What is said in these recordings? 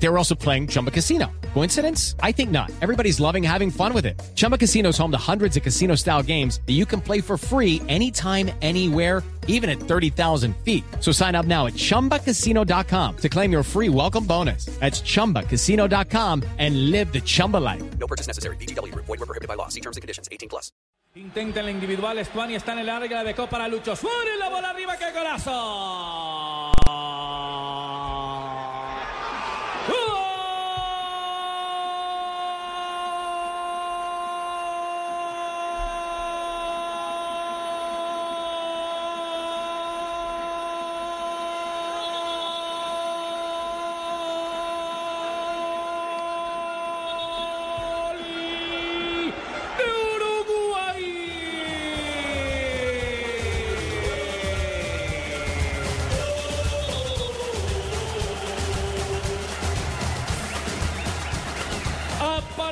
They were also playing Chumba Casino. Coincidence? I think not. Everybody's loving having fun with it. Chumba Casino is home to hundreds of casino style games that you can play for free anytime, anywhere, even at 30,000 feet. So sign up now at chumbacasino.com to claim your free welcome bonus. That's chumbacasino.com and live the Chumba life. No purchase necessary. VGW. Void were prohibited by law. See terms and conditions. 18 plus. Intenta el individual. Estuani está en el área. La dejó para Lucho Suárez. La bola arriba. ¡Qué golazo!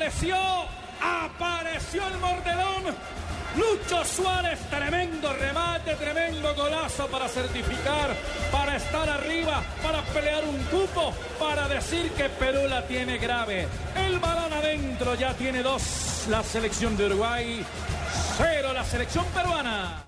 Apareció, apareció el mordelón. Lucho Suárez, tremendo remate, tremendo golazo para certificar, para estar arriba, para pelear un cupo, para decir que Perú la tiene grave. El balón adentro ya tiene dos la selección de Uruguay, cero la selección peruana.